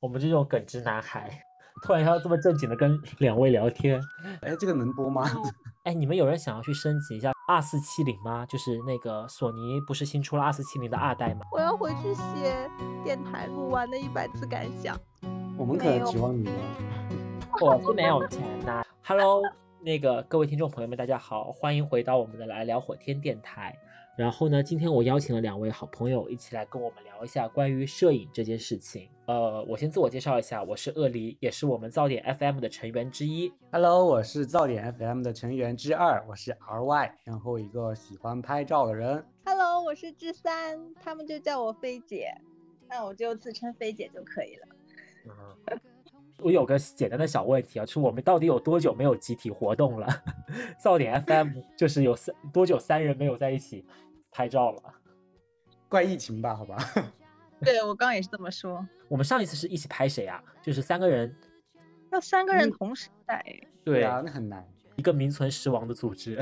我们这种耿直男孩，突然要这么正经的跟两位聊天。哎，这个能播吗？哎，你们有人想要去升级一下二四七零吗？就是那个索尼不是新出了二四七零的二代吗？我要回去写电台录完的一百次感想。我们可能指望你了。我是没有钱呐。Hello，那个各位听众朋友们，大家好，欢迎回到我们的来聊火天电台。然后呢，今天我邀请了两位好朋友一起来跟我们聊一下关于摄影这件事情。呃，我先自我介绍一下，我是鳄梨，也是我们噪点 FM 的成员之一。Hello，我是噪点 FM 的成员之二，我是 RY，然后一个喜欢拍照的人。Hello，我是之三，他们就叫我菲姐，那我就自称菲姐就可以了。嗯，我有个简单的小问题啊，就是我们到底有多久没有集体活动了？噪点 FM 就是有三多久三人没有在一起？拍照了，怪疫情吧？好吧。对我刚刚也是这么说。我们上一次是一起拍谁啊？就是三个人，要三个人同时在。对啊，那很难。一个名存实亡的组织。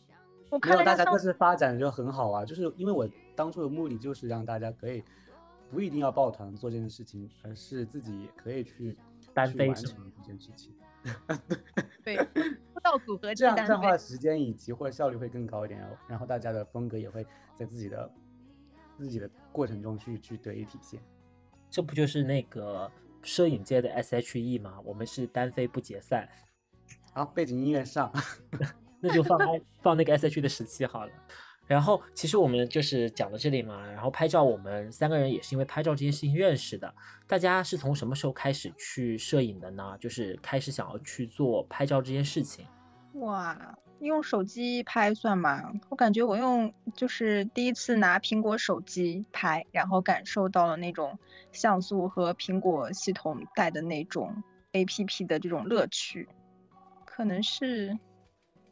我看大家各自发展就很好啊，就是因为我当初的目的就是让大家可以不一定要抱团做这件事情，而是自己也可以去单飞完成这件事情。对，到组合这样这样的话，时间以及或者效率会更高一点，然后大家的风格也会在自己的自己的过程中去去得以体现。这不就是那个摄影界的 S.H.E 吗？我们是单飞不解散。好，背景音乐上，那就放放那个 S.H.E 的时期好了。然后其实我们就是讲到这里嘛，然后拍照，我们三个人也是因为拍照这件事情认识的。大家是从什么时候开始去摄影的呢？就是开始想要去做拍照这件事情。哇，用手机拍算吗？我感觉我用就是第一次拿苹果手机拍，然后感受到了那种像素和苹果系统带的那种 APP 的这种乐趣，可能是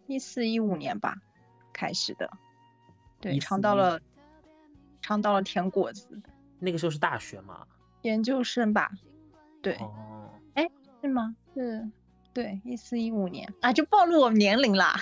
一四一五年吧开始的。对，尝到了，尝到了甜果子。那个时候是大学吗？研究生吧。对。哦。哎，是吗？是。对，一四一五年啊，就暴露我年龄啦。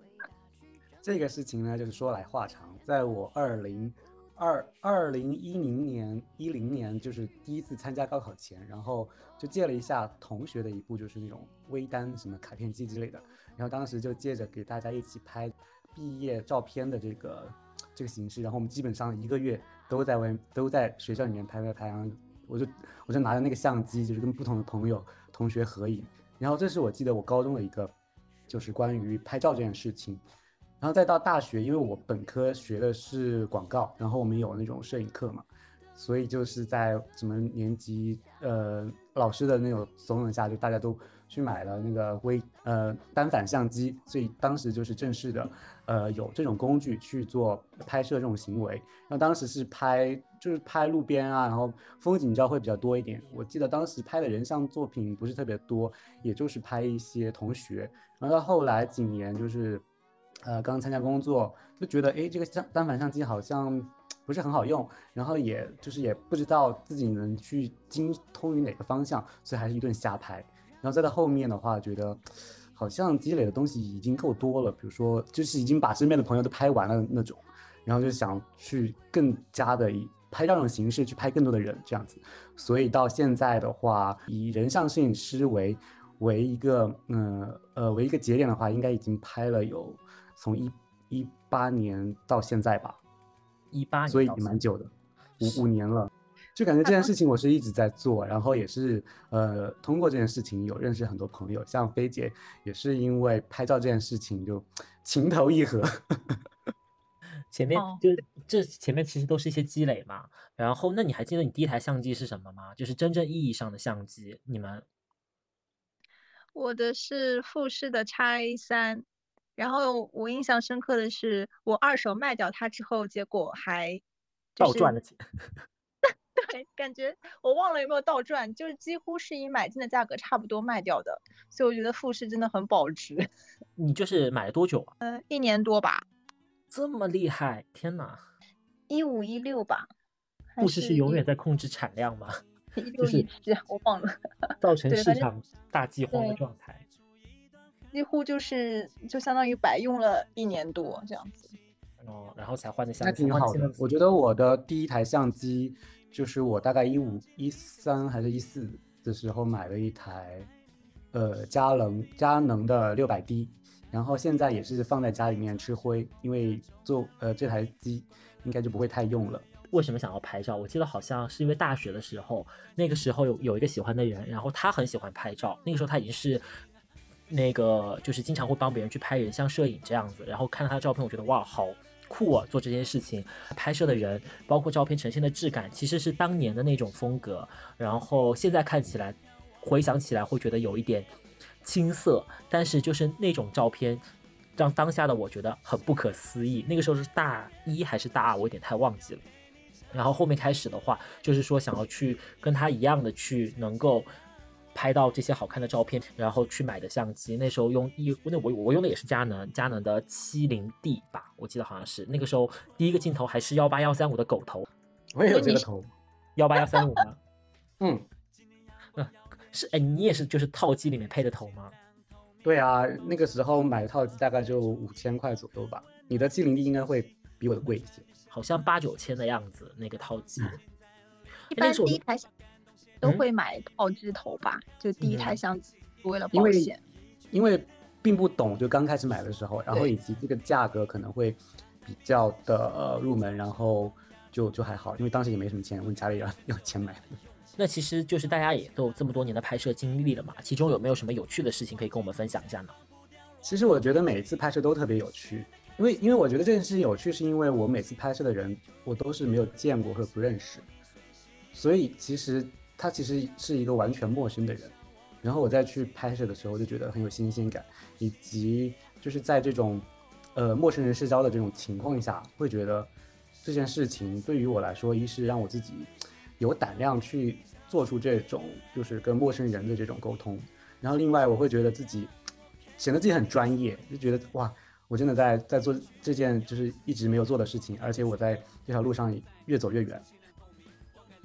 这个事情呢，就是说来话长。在我二零二二零一零年一零年，就是第一次参加高考前，然后就借了一下同学的一部，就是那种微单什么卡片机之类的，然后当时就借着给大家一起拍。毕业照片的这个这个形式，然后我们基本上一个月都在外都在学校里面拍拍拍，然后我就我就拿着那个相机，就是跟不同的朋友同学合影，然后这是我记得我高中的一个就是关于拍照这件事情，然后再到大学，因为我本科学的是广告，然后我们有那种摄影课嘛，所以就是在什么年级呃老师的那种怂恿下，就大家都。去买了那个微呃单反相机，所以当时就是正式的，呃有这种工具去做拍摄这种行为。然后当时是拍就是拍路边啊，然后风景照会比较多一点。我记得当时拍的人像作品不是特别多，也就是拍一些同学。然后到后来几年就是，呃刚参加工作就觉得哎这个相单反相机好像不是很好用，然后也就是也不知道自己能去精通于哪个方向，所以还是一顿瞎拍。然后再到后面的话，觉得好像积累的东西已经够多了，比如说就是已经把身边的朋友都拍完了那种，然后就想去更加的以拍照的形式去拍更多的人这样子，所以到现在的话，以人像摄影师为为一个嗯呃为一个节点的话，应该已经拍了有从一一八年到现在吧，一八年，所以也蛮久的，五五年了。就感觉这件事情我是一直在做，然后也是呃通过这件事情有认识很多朋友，像菲姐也是因为拍照这件事情就情投意合。前面就这前面其实都是一些积累嘛。然后那你还记得你第一台相机是什么吗？就是真正意义上的相机，你们？我的是富士的 X A 三，然后我印象深刻的是我二手卖掉它之后，结果还倒赚了钱。对，感觉我忘了有没有倒赚，就是几乎是以买进的价格差不多卖掉的，所以我觉得富士真的很保值。你就是买了多久啊？呃，一年多吧。这么厉害，天哪！一五一六吧。富士是永远在控制产量吗？一六一七，我忘了。造成市场大饥荒的状态。几乎就是就相当于白用了一年多这样子。哦，然后才换的相机。那挺好的。我觉得我的第一台相机。就是我大概一五一三还是一四的时候买了一台，呃，佳能佳能的六百 D，然后现在也是放在家里面吃灰，因为做呃这台机应该就不会太用了。为什么想要拍照？我记得好像是因为大学的时候，那个时候有有一个喜欢的人，然后他很喜欢拍照，那个时候他已经是那个就是经常会帮别人去拍人像摄影这样子，然后看到他的照片，我觉得哇，好酷啊！做这件事情，拍摄的人，包括照片呈现的质感，其实是当年的那种风格，然后现在看起来，回想起来会觉得有一点青涩，但是就是那种照片，让当下的我觉得很不可思议。那个时候是大一还是大二，我有点太忘记了。然后后面开始的话，就是说想要去跟他一样的去能够拍到这些好看的照片，然后去买的相机。那时候用一那我我用的也是佳能佳能的七零 D 吧，我记得好像是那个时候第一个镜头还是幺八幺三五的狗头，我也有这个头，幺八幺三五吗？嗯，嗯，是哎，你也是就是套机里面配的头吗？对啊，那个时候买套机大概就五千块左右吧。你的七零 D 应该会比我的贵一些。好像八九千的样子，那个套机。一般第一台相都会买套机头吧，就第一台相机为了保险。因为并不懂，就刚开始买的时候，然后以及这个价格可能会比较的入门，然后就就还好，因为当时也没什么钱，问家里要 要钱买。那其实就是大家也都有这么多年的拍摄经历了嘛，其中有没有什么有趣的事情可以跟我们分享一下呢？其实我觉得每一次拍摄都特别有趣。因为，因为我觉得这件事情有趣，是因为我每次拍摄的人，我都是没有见过或者不认识，所以其实他其实是一个完全陌生的人，然后我再去拍摄的时候，就觉得很有新鲜感，以及就是在这种，呃，陌生人社交的这种情况下，会觉得这件事情对于我来说，一是让我自己有胆量去做出这种就是跟陌生人的这种沟通，然后另外我会觉得自己显得自己很专业，就觉得哇。我真的在在做这件就是一直没有做的事情，而且我在这条路上越走越远。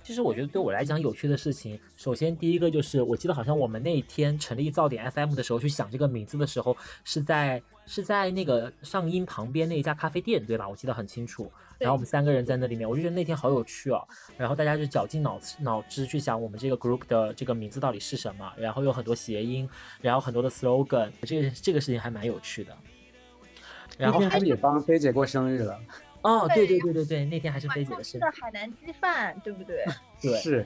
其实我觉得对我来讲有趣的事情，首先第一个就是我记得好像我们那天成立噪点 FM 的时候去想这个名字的时候，是在是在那个上音旁边那一家咖啡店，对吧？我记得很清楚。然后我们三个人在那里面，我就觉得那天好有趣哦。然后大家就绞尽脑脑汁去想我们这个 group 的这个名字到底是什么，然后有很多谐音，然后很多的 slogan，这个这个事情还蛮有趣的。然后还也帮菲姐过生日了。哦，对对对对对，那天还是菲姐的生日。海南鸡饭，对不对？对，是。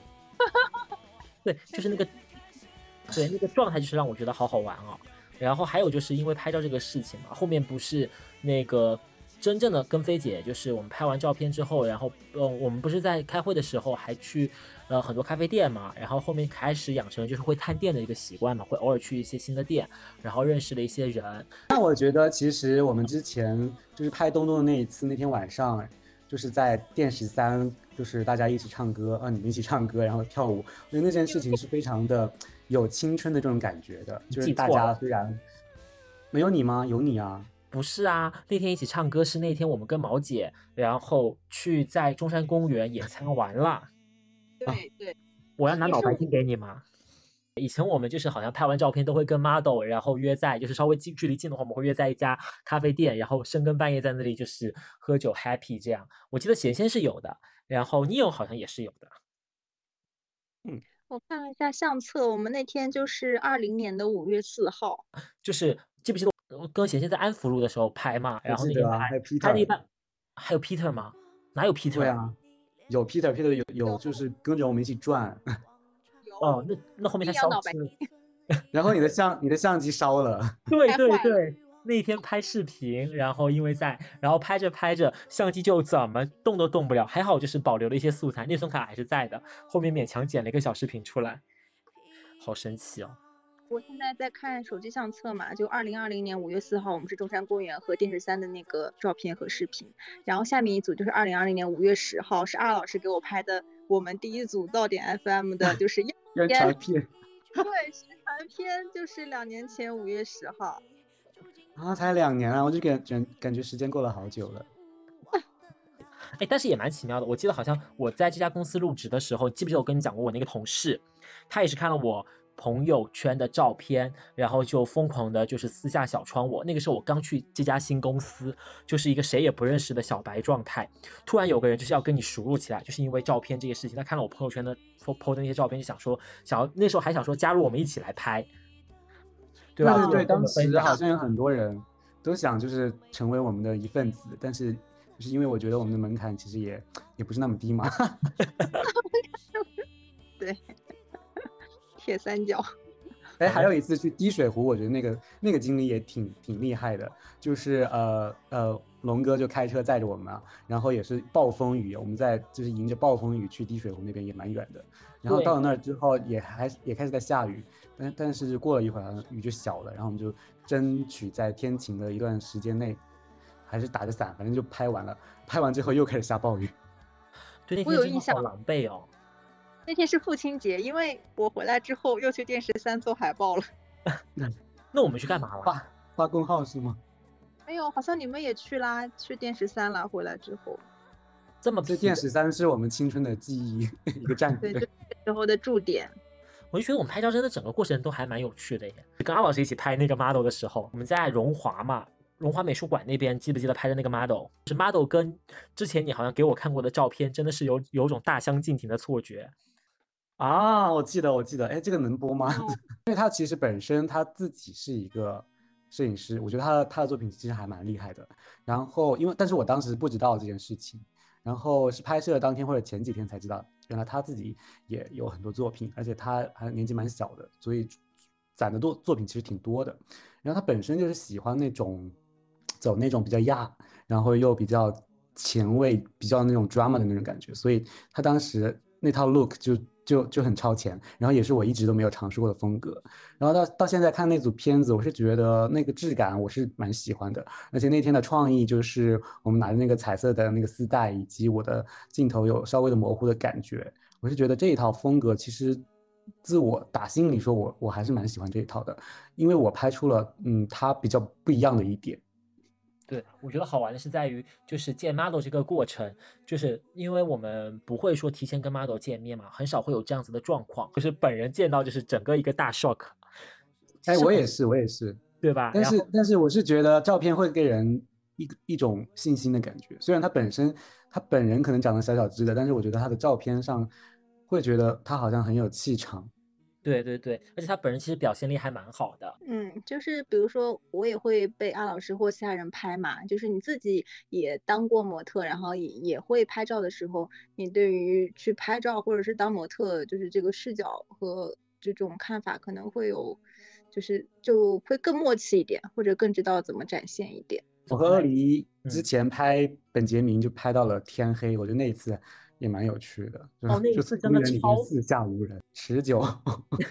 对，就是那个，对那个状态，就是让我觉得好好玩啊。然后还有就是因为拍照这个事情嘛，后面不是那个。真正的跟菲姐就是我们拍完照片之后，然后呃我们不是在开会的时候还去呃很多咖啡店嘛，然后后面开始养成就是会探店的一个习惯嘛，会偶尔去一些新的店，然后认识了一些人。那我觉得其实我们之前就是拍东东的那一次，那天晚上就是在店十三，就是大家一起唱歌啊，你们一起唱歌然后跳舞，我觉得那件事情是非常的有青春的这种感觉的，就是大家虽然没有你吗？有你啊。不是啊，那天一起唱歌是那天我们跟毛姐，然后去在中山公园野餐完了。对对，我要拿脑白金给你吗？以前我们就是好像拍完照片都会跟 model，然后约在就是稍微近距离近的话，我们会约在一家咖啡店，然后深更半夜在那里就是喝酒 happy 这样。我记得贤贤是有的，然后 Neo 好像也是有的。嗯，我看了一下相册，我们那天就是二零年的五月四号，就是记不记得？跟贤贤在安福路的时候拍嘛，然后那个拍拍了一半，还有 Peter 吗？哪有 Peter 啊？有 Peter，Peter 有有就是跟着我们一起转。哦，那那后面他烧了，然后你的相你的相机烧了。对对对，那天拍视频，然后因为在，然后拍着拍着相机就怎么动都动不了，还好就是保留了一些素材，内存卡还是在的，后面勉强剪了一个小视频出来，好神奇哦。我现在在看手机相册嘛，就二零二零年五月四号，我们是中山公园和电视三的那个照片和视频。然后下面一组就是二零二零年五月十号，是二老师给我拍的我们第一组到点 FM 的，就 是宣传片。对，宣传片就是两年前五月十号。啊，才两年啊，我就感觉感觉时间过了好久了。哎，但是也蛮奇妙的，我记得好像我在这家公司入职的时候，记不记得我跟你讲过，我那个同事，他也是看了我。朋友圈的照片，然后就疯狂的就是私下小窗我。那个时候我刚去这家新公司，就是一个谁也不认识的小白状态。突然有个人就是要跟你熟络起来，就是因为照片这个事情。他看了我朋友圈的 po 的那些照片，就想说想要那时候还想说加入我们一起来拍，对吧？对对，当时好像有很多人都想就是成为我们的一份子，但是就是因为我觉得我们的门槛其实也也不是那么低嘛。对。铁三角，哎，还有一次去滴水湖，我觉得那个那个经历也挺挺厉害的，就是呃呃，龙哥就开车载着我们，然后也是暴风雨，我们在就是迎着暴风雨去滴水湖那边也蛮远的，然后到了那儿之后也还也开始在下雨，但但是过了一会儿雨就小了，然后我们就争取在天晴的一段时间内，还是打着伞，反正就拍完了，拍完之后又开始下暴雨，对，我有印象，好狼狈哦。那天是父亲节，因为我回来之后又去电视三做海报了。那我们去干嘛了？发发公号是吗？没有，好像你们也去啦，去电视三啦。回来之后，这么这电视三是我们青春的记忆一个站点，对，时候的驻点。我就觉得我们拍照真的整个过程都还蛮有趣的耶。跟阿老师一起拍那个 model 的时候，我们在荣华嘛，荣华美术馆那边，记不记得拍的那个 model？是 model 跟之前你好像给我看过的照片，真的是有有种大相径庭的错觉。啊，我记得，我记得，哎，这个能播吗？因为他其实本身他自己是一个摄影师，我觉得他的他的作品其实还蛮厉害的。然后，因为但是我当时不知道这件事情，然后是拍摄当天或者前几天才知道，原来他自己也有很多作品，而且他还年纪蛮小的，所以攒的作作品其实挺多的。然后他本身就是喜欢那种走那种比较亚，然后又比较前卫、比较那种 drama 的那种感觉，所以他当时那套 look 就。就就很超前，然后也是我一直都没有尝试过的风格。然后到到现在看那组片子，我是觉得那个质感我是蛮喜欢的。而且那天的创意就是我们拿着那个彩色的那个丝带，以及我的镜头有稍微的模糊的感觉，我是觉得这一套风格其实自我打心里说，我我还是蛮喜欢这一套的，因为我拍出了嗯它比较不一样的一点。对，我觉得好玩的是在于，就是见 model 这个过程，就是因为我们不会说提前跟 model 见面嘛，很少会有这样子的状况，就是本人见到就是整个一个大 shock。哎，我也是，我也是，对吧？但是但是我是觉得照片会给人一一种信心的感觉，虽然他本身他本人可能长得小小只的，但是我觉得他的照片上会觉得他好像很有气场。对对对，而且他本人其实表现力还蛮好的。嗯，就是比如说我也会被阿老师或其他人拍嘛，就是你自己也当过模特，然后也也会拍照的时候，你对于去拍照或者是当模特，就是这个视角和这种看法可能会有，就是就会更默契一点，或者更知道怎么展现一点。我和鳄梨之前拍本杰明就拍到了天黑，我觉得那一次。也蛮有趣的，哦，那次真的超四下无人，持久，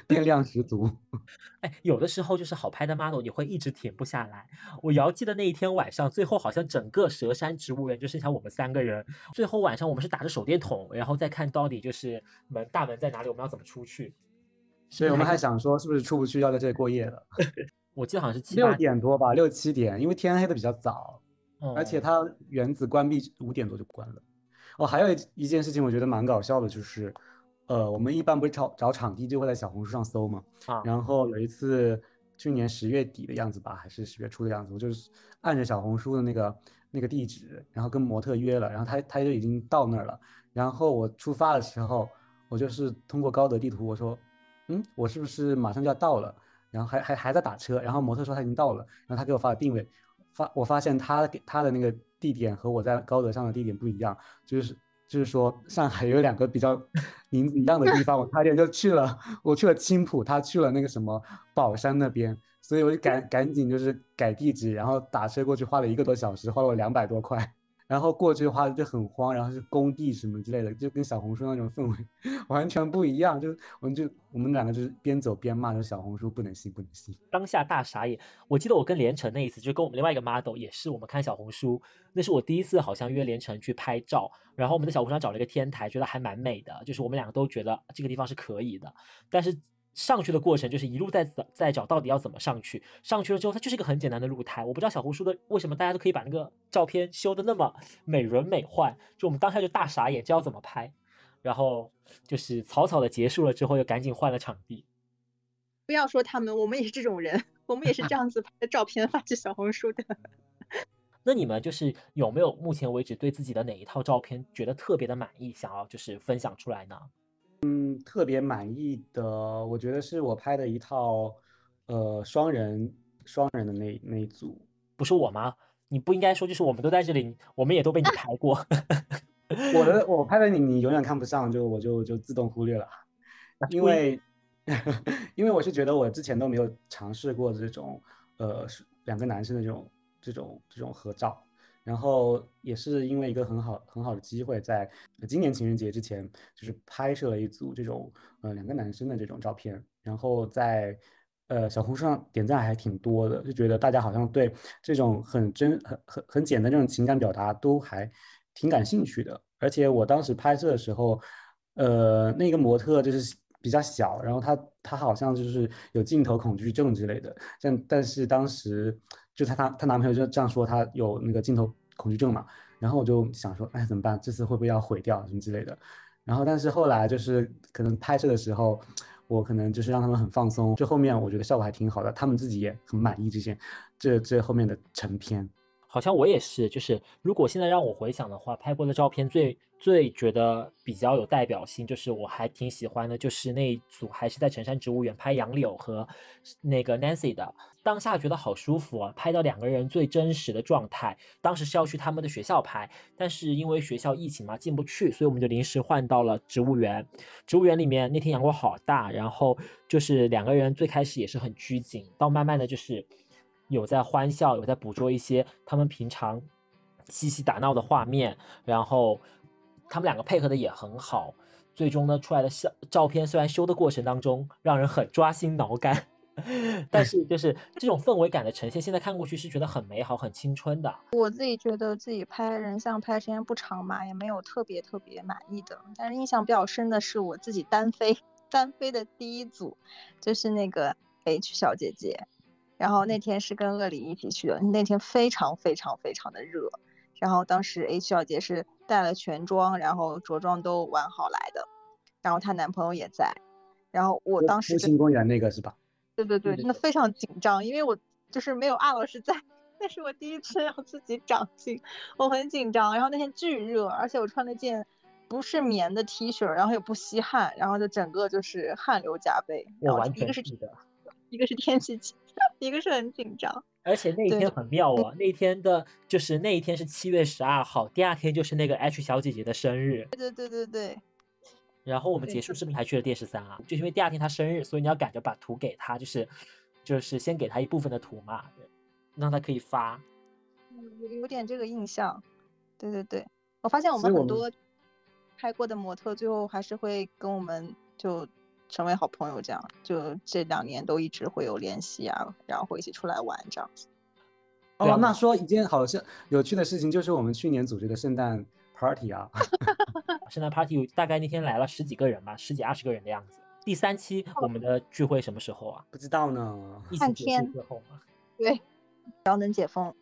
电量十足。哎，有的时候就是好拍的 model，你会一直停不下来。我遥记得那一天晚上，最后好像整个蛇山植物园就剩下我们三个人。最后晚上我们是打着手电筒，然后再看到底就是门大门在哪里，我们要怎么出去。所以我们还想说，是不是出不去，要在这里过夜了？我记得好像是七六点多吧，六七点，因为天黑的比较早，而且它原子关闭五点多就关了。哦，还有一一件事情，我觉得蛮搞笑的，就是，呃，我们一般不是找找场地就会在小红书上搜嘛，啊，然后有一次去年十月底的样子吧，还是十月初的样子，我就是按着小红书的那个那个地址，然后跟模特约了，然后他他就已经到那儿了，然后我出发的时候，我就是通过高德地图，我说，嗯，我是不是马上就要到了？然后还还还在打车，然后模特说他已经到了，然后他给我发了定位，发我发现他给他的那个。地点和我在高德上的地点不一样，就是就是说上海有两个比较 名字一样的地方，我差点就去了，我去了青浦，他去了那个什么宝山那边，所以我就赶赶紧就是改地址，然后打车过去，花了一个多小时，花了我两百多块。然后过去的话就很慌，然后是工地什么之类的，就跟小红书那种氛围 完全不一样。就我们就我们两个就是边走边骂，说小红书不能信，不能信。当下大傻眼。我记得我跟连城那一次，就跟我们另外一个 model 也是，我们看小红书，那是我第一次好像约连城去拍照，然后我们在小红书上找了一个天台，觉得还蛮美的，就是我们两个都觉得这个地方是可以的，但是。上去的过程就是一路在在找到底要怎么上去，上去了之后它就是一个很简单的露台，我不知道小红书的为什么大家都可以把那个照片修的那么美轮美奂，就我们当下就大傻眼，这要怎么拍？然后就是草草的结束了之后，又赶紧换了场地。不要说他们，我们也是这种人，我们也是这样子拍的照片发去小红书的。那你们就是有没有目前为止对自己的哪一套照片觉得特别的满意，想要就是分享出来呢？嗯，特别满意的，我觉得是我拍的一套，呃，双人双人的那那一组，不是我吗？你不应该说就是我们都在这里，我们也都被你拍过。我的 我拍的你，你永远看不上，就我就就自动忽略了，因为 因为我是觉得我之前都没有尝试过这种，呃，两个男生的这种这种这种合照。然后也是因为一个很好很好的机会，在今年情人节之前，就是拍摄了一组这种呃两个男生的这种照片，然后在呃小红书上点赞还挺多的，就觉得大家好像对这种很真很很很简单这种情感表达都还挺感兴趣的。而且我当时拍摄的时候，呃那个模特就是比较小，然后他他好像就是有镜头恐惧症之类的，但但是当时。就她她她男朋友就这样说，他有那个镜头恐惧症嘛，然后我就想说，哎，怎么办？这次会不会要毁掉什么之类的？然后但是后来就是可能拍摄的时候，我可能就是让他们很放松，就后面我觉得效果还挺好的，他们自己也很满意这些，这这后面的成片。好像我也是，就是如果现在让我回想的话，拍过的照片最最觉得比较有代表性，就是我还挺喜欢的，就是那一组还是在城山植物园拍杨柳和那个 Nancy 的，当下觉得好舒服啊，拍到两个人最真实的状态。当时是要去他们的学校拍，但是因为学校疫情嘛进不去，所以我们就临时换到了植物园。植物园里面那天阳光好大，然后就是两个人最开始也是很拘谨，到慢慢的就是。有在欢笑，有在捕捉一些他们平常嬉戏打闹的画面，然后他们两个配合的也很好，最终呢出来的照照片虽然修的过程当中让人很抓心挠肝，但是就是这种氛围感的呈现，现在看过去是觉得很美好、很青春的。我自己觉得自己拍人像拍时间不长嘛，也没有特别特别满意的，但是印象比较深的是我自己单飞 单飞的第一组，就是那个 H 小姐姐。然后那天是跟鳄梨一起去的，那天非常非常非常的热，然后当时 H 小姐是带了全妆，然后着装都完好来的，然后她男朋友也在，然后我当时。新公园那个是吧？对对对，真的非常紧张，因为我就是没有阿老师在，那是我第一次要自己长镜，我很紧张。然后那天巨热，而且我穿了件不是棉的 T 恤，然后也不吸汗，然后就整个就是汗流浃背。我完全是的，一个是天气。一个是很紧张，而且那一天很妙啊！那一天的就是那一天是七月十二号，第二天就是那个 H 小姐姐的生日。对对对对对。然后我们结束视频还去了电视三啊，就是因为第二天她生日，所以你要赶着把图给她，就是就是先给她一部分的图嘛，让她可以发。有有点这个印象。对对对，我发现我们很多拍过的模特，最后还是会跟我们就。成为好朋友，这样就这两年都一直会有联系啊，然后会一起出来玩这样子。哦，那说一件好像有趣的事情，就是我们去年组织的圣诞 party 啊，圣诞 party 大概那天来了十几个人吧，十几二十个人的样子。第三期我们的聚会什么时候啊？不知道呢，看天之后吗？对，只要能解封，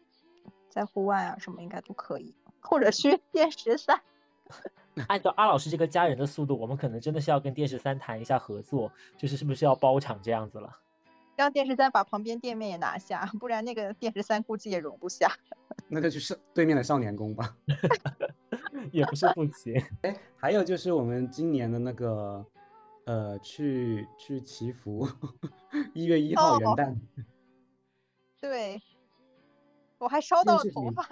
在户外啊什么应该都可以，或者去 电十三。按照阿老师这个家人的速度，我们可能真的是要跟电视三谈一下合作，就是是不是要包场这样子了？让电视三把旁边店面也拿下，不然那个电视三估计也容不下。那就去少对面的少年宫吧，也不是不行。哎，还有就是我们今年的那个，呃，去去祈福，一月一号元旦。对，我还烧到了头发。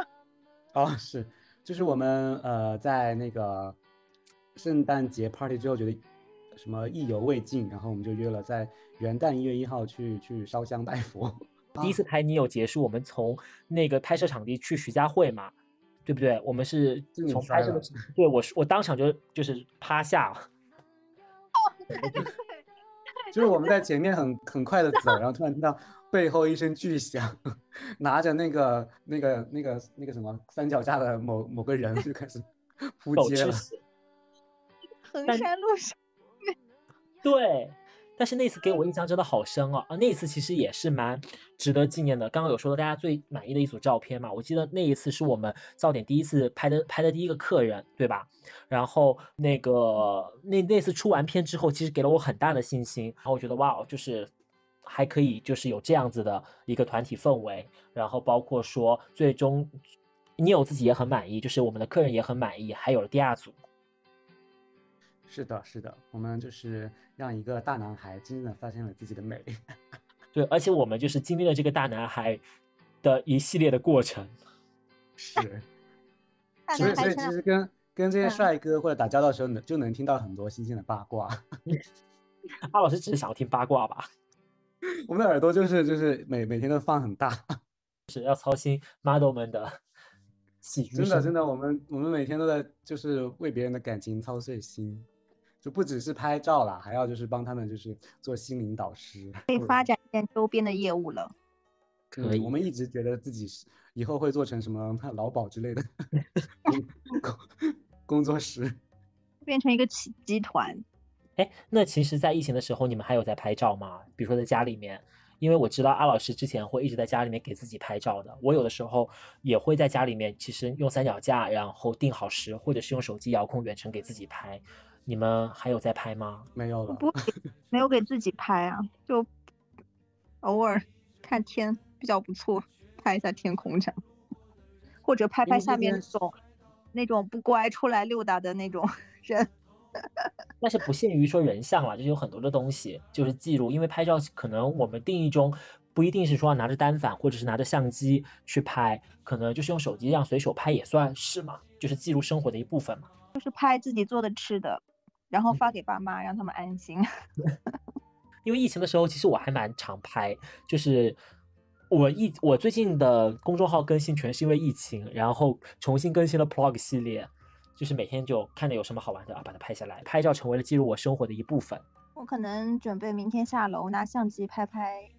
哦，是。就是我们呃在那个圣诞节 party 之后觉得什么意犹未尽，然后我们就约了在元旦一月一号去去烧香拜佛。第一次拍你有结束，我们从那个拍摄场地去徐家汇嘛，对不对？我们是从拍摄的，对我我当场就就是趴下。哦，对对对，就是我们在前面很很快的走，然后突然听到。背后一声巨响，拿着那个、那个、那个、那个什么三脚架的某某个人就开始扑街了。衡山路上，对。但是那次给我印象真的好深哦啊！那次其实也是蛮值得纪念的。刚刚有说到大家最满意的一组照片嘛，我记得那一次是我们噪点第一次拍的拍的第一个客人，对吧？然后那个那那次出完片之后，其实给了我很大的信心。然后我觉得哇，就是。还可以就是有这样子的一个团体氛围，然后包括说最终你有自己也很满意，就是我们的客人也很满意，还有了第二组。是的，是的，我们就是让一个大男孩真正的发现了自己的美。对，而且我们就是经历了这个大男孩的一系列的过程。是，所以所以其实跟跟这些帅哥或者打交道的时候，能就能听到很多新鲜的八卦。阿老师只是想要听八卦吧？我们的耳朵就是就是每每天都放很大，是要操心 model 们的 喜剧。真的真的，我们我们每天都在就是为别人的感情操碎心。就不只是拍照啦，还要就是帮他们就是做心灵导师，可以发展一点周边的业务了。可以，我们一直觉得自己是以后会做成什么 劳保之类的工工作室，变成一个集集团。哎，那其实，在疫情的时候，你们还有在拍照吗？比如说在家里面，因为我知道阿老师之前会一直在家里面给自己拍照的。我有的时候也会在家里面，其实用三脚架，然后定好时，或者是用手机遥控远程给自己拍。你们还有在拍吗？没有了，不，没有给自己拍啊，就偶尔看天比较不错，拍一下天空这样，或者拍拍下面那种那种不乖出来溜达的那种 人。但是不限于说人像了，就是有很多的东西就是记录，因为拍照可能我们定义中不一定是说拿着单反或者是拿着相机去拍，可能就是用手机这样随手拍也算是嘛，就是记录生活的一部分嘛。就是拍自己做的吃的。然后发给爸妈，让他们安心。因为疫情的时候，其实我还蛮常拍，就是我疫我最近的公众号更新全是因为疫情，然后重新更新了 Plog 系列，就是每天就看着有什么好玩的啊，把它拍下来。拍照成为了记录我生活的一部分。我可能准备明天下楼拿相机拍拍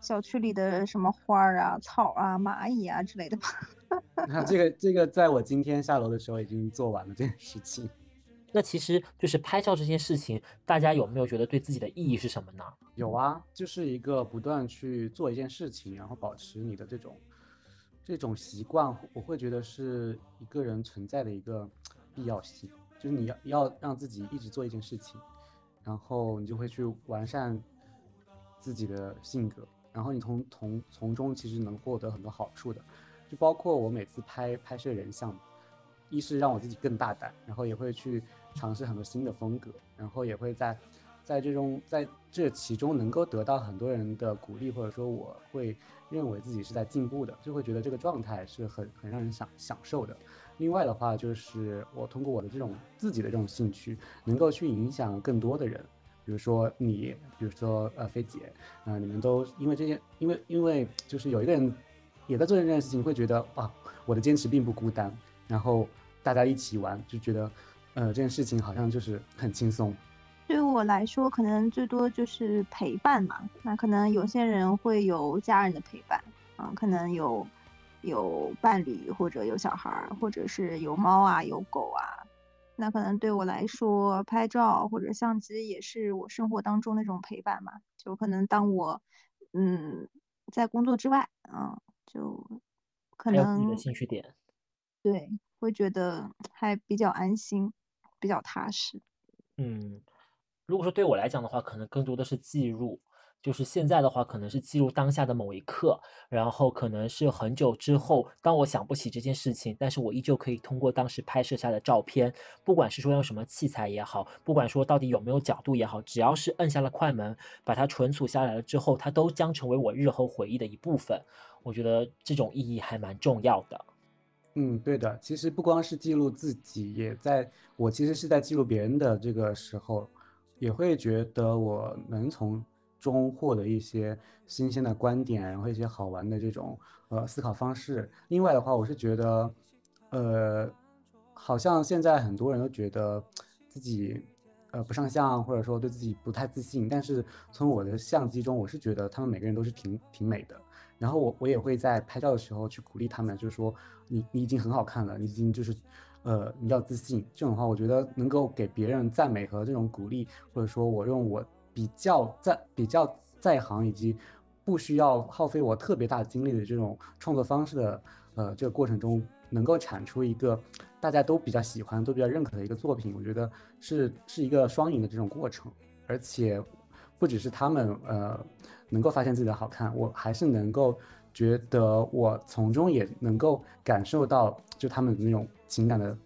小区里的什么花儿啊、草啊、蚂蚁啊之类的吧。那这个这个，在我今天下楼的时候已经做完了这件事情。那其实就是拍照这件事情，大家有没有觉得对自己的意义是什么呢？有啊，就是一个不断去做一件事情，然后保持你的这种这种习惯，我会觉得是一个人存在的一个必要性。就是你要要让自己一直做一件事情，然后你就会去完善自己的性格，然后你从从从中其实能获得很多好处的，就包括我每次拍拍摄人像，一是让我自己更大胆，然后也会去。尝试很多新的风格，然后也会在，在这种在这其中能够得到很多人的鼓励，或者说我会认为自己是在进步的，就会觉得这个状态是很很让人享享受的。另外的话，就是我通过我的这种自己的这种兴趣，能够去影响更多的人，比如说你，比如说呃菲姐，啊你们都因为这件，因为因为就是有一个人也在做这件事情，会觉得哇我的坚持并不孤单，然后大家一起玩就觉得。呃，这件事情好像就是很轻松。对我来说，可能最多就是陪伴嘛。那可能有些人会有家人的陪伴，嗯，可能有有伴侣或者有小孩，或者是有猫啊有狗啊。那可能对我来说，拍照或者相机也是我生活当中那种陪伴嘛。就可能当我嗯在工作之外，嗯，就可能的兴趣点，对，会觉得还比较安心。比较踏实。嗯，如果说对我来讲的话，可能更多的是记录。就是现在的话，可能是记录当下的某一刻，然后可能是很久之后，当我想不起这件事情，但是我依旧可以通过当时拍摄下的照片，不管是说用什么器材也好，不管说到底有没有角度也好，只要是摁下了快门，把它存储下来了之后，它都将成为我日后回忆的一部分。我觉得这种意义还蛮重要的。嗯，对的。其实不光是记录自己，也在我其实是在记录别人的这个时候，也会觉得我能从中获得一些新鲜的观点，然后一些好玩的这种呃思考方式。另外的话，我是觉得，呃，好像现在很多人都觉得自己呃不上相，或者说对自己不太自信。但是从我的相机中，我是觉得他们每个人都是挺挺美的。然后我我也会在拍照的时候去鼓励他们，就是说。你你已经很好看了，你已经就是，呃，你要自信。这种话，我觉得能够给别人赞美和这种鼓励，或者说我用我比较在比较在行以及不需要耗费我特别大精力的这种创作方式的，呃，这个过程中，能够产出一个大家都比较喜欢、都比较认可的一个作品，我觉得是是一个双赢的这种过程。而且不只是他们，呃，能够发现自己的好看，我还是能够觉得我从中也能够感受到就他们那种情感的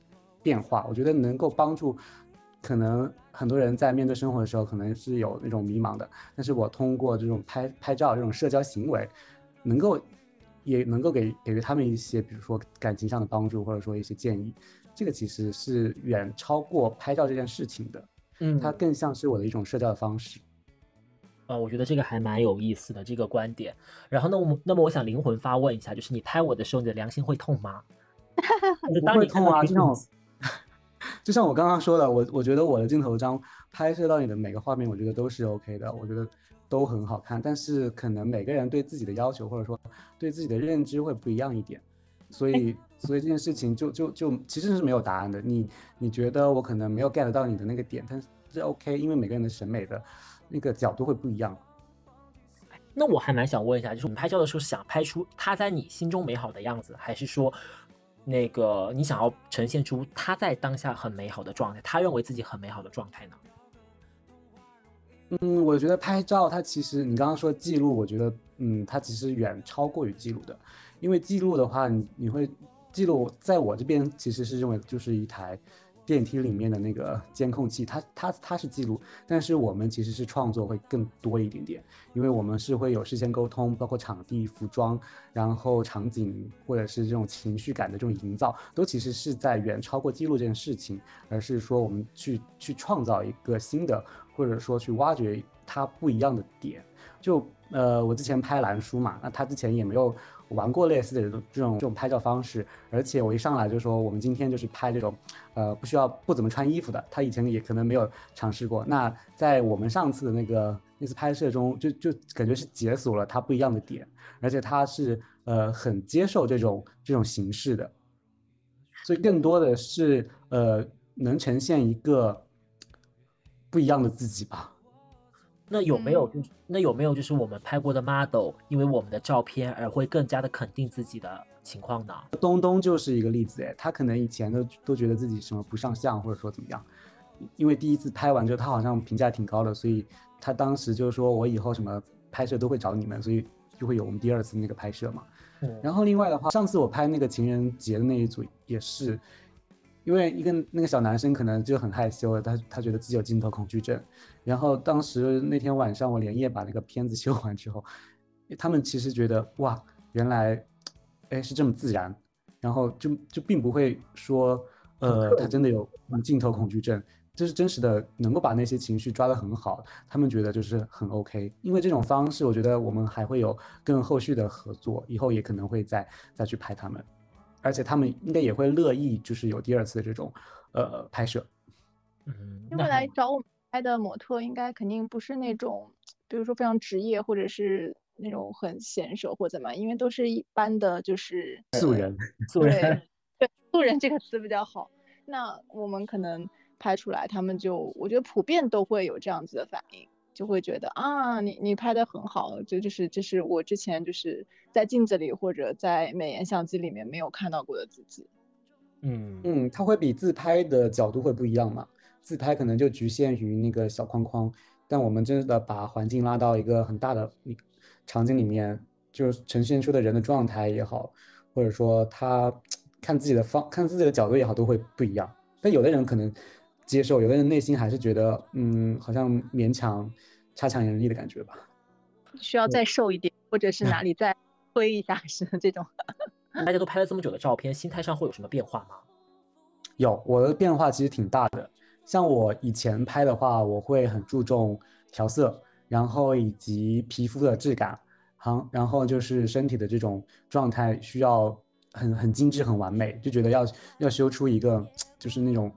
变化。我觉得能够帮助可能很多人在面对生活的时候，可能是有那种迷茫的，但是我通过这种拍拍照这种社交行为，能够也能够给给予他们一些，比如说感情上的帮助，或者说一些建议。这个其实是远超过拍照这件事情的，嗯，它更像是我的一种社交的方式。呃，我觉得这个还蛮有意思的这个观点。然后呢，我那么我想灵魂发问一下，就是你拍我的时候，你的良心会痛吗？不会痛啊，就像我就像我刚刚说的，我我觉得我的镜头张拍摄到你的每个画面，我觉得都是 OK 的，我觉得都很好看。但是可能每个人对自己的要求或者说对自己的认知会不一样一点，所以所以这件事情就就就其实是没有答案的。你你觉得我可能没有 get 到你的那个点，但是 OK，因为每个人的审美的那个角度会不一样。那我还蛮想问一下，就是你拍照的时候想拍出他在你心中美好的样子，还是说那个你想要呈现出他在当下很美好的状态，他认为自己很美好的状态呢？嗯，我觉得拍照它其实你刚刚说记录，我觉得嗯，它其实远超过于记录的，因为记录的话，你你会记录，在我这边其实是认为就是一台。电梯里面的那个监控器，它它它是记录，但是我们其实是创作会更多一点点，因为我们是会有事先沟通，包括场地、服装，然后场景或者是这种情绪感的这种营造，都其实是在远超过记录这件事情，而是说我们去去创造一个新的，或者说去挖掘它不一样的点。就呃，我之前拍蓝书嘛，那他之前也没有。玩过类似的这种这种拍照方式，而且我一上来就说我们今天就是拍这种，呃，不需要不怎么穿衣服的。他以前也可能没有尝试过。那在我们上次的那个那次拍摄中，就就感觉是解锁了他不一样的点，而且他是呃很接受这种这种形式的，所以更多的是呃能呈现一个不一样的自己吧。那有没有就是那有没有就是我们拍过的 model 因为我们的照片而会更加的肯定自己的情况呢？东东就是一个例子哎，他可能以前都都觉得自己什么不上相或者说怎么样，因为第一次拍完之后他好像评价挺高的，所以他当时就是说我以后什么拍摄都会找你们，所以就会有我们第二次那个拍摄嘛。然后另外的话，上次我拍那个情人节的那一组也是。因为一个那个小男生可能就很害羞，他他觉得自己有镜头恐惧症，然后当时那天晚上我连夜把那个片子 修完之后，他们其实觉得哇，原来，哎是这么自然，然后就就并不会说，呃，他真的有镜头恐惧症，这是真实的，能够把那些情绪抓得很好，他们觉得就是很 OK，因为这种方式，我觉得我们还会有更后续的合作，以后也可能会再再去拍他们。而且他们应该也会乐意，就是有第二次的这种，呃，拍摄。嗯，因为来找我们拍的模特，应该肯定不是那种，比如说非常职业，或者是那种很娴熟或怎么，因为都是一般的，就是素人。素人，对，素人这个词比较好。那我们可能拍出来，他们就我觉得普遍都会有这样子的反应。就会觉得啊，你你拍的很好，就就是这是我之前就是在镜子里或者在美颜相机里面没有看到过的自己。嗯嗯，它会比自拍的角度会不一样嘛？自拍可能就局限于那个小框框，但我们真的把环境拉到一个很大的场景里面，就是呈现出的人的状态也好，或者说他 看自己的方看自己的角度也好，都会不一样。但有的人可能。接受，有的人内心还是觉得，嗯，好像勉强差强人意的感觉吧。需要再瘦一点，或者是哪里再推一下，是这种。大家都拍了这么久的照片，心态上会有什么变化吗？有，我的变化其实挺大的。像我以前拍的话，我会很注重调色，然后以及皮肤的质感，好，然后就是身体的这种状态需要很很精致、很完美，就觉得要要修出一个就是那种。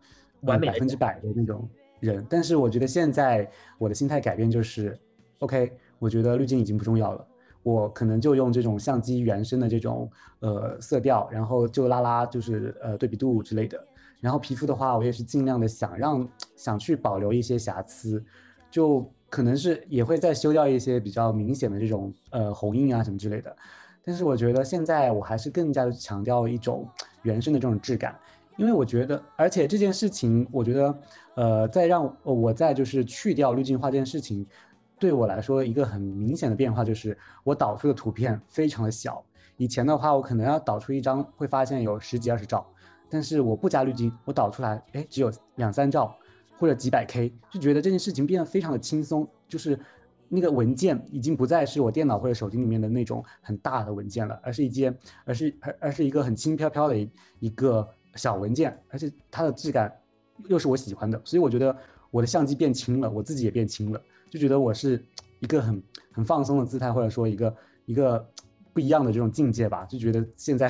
完百分之百的那种人，但是我觉得现在我的心态改变就是，OK，我觉得滤镜已经不重要了，我可能就用这种相机原生的这种呃色调，然后就拉拉就是呃对比度之类的，然后皮肤的话，我也是尽量的想让想去保留一些瑕疵，就可能是也会再修掉一些比较明显的这种呃红印啊什么之类的，但是我觉得现在我还是更加的强调一种原生的这种质感。因为我觉得，而且这件事情，我觉得，呃，在让我在就是去掉滤镜化这件事情，对我来说一个很明显的变化就是我导出的图片非常的小。以前的话，我可能要导出一张，会发现有十几二十兆，但是我不加滤镜，我导出来，哎，只有两三兆或者几百 K，就觉得这件事情变得非常的轻松，就是那个文件已经不再是我电脑或者手机里面的那种很大的文件了，而是一件，而是而而是一个很轻飘飘的一一个小文件，而且它的质感又是我喜欢的，所以我觉得我的相机变轻了，我自己也变轻了，就觉得我是一个很很放松的姿态，或者说一个一个。不一样的这种境界吧，就觉得现在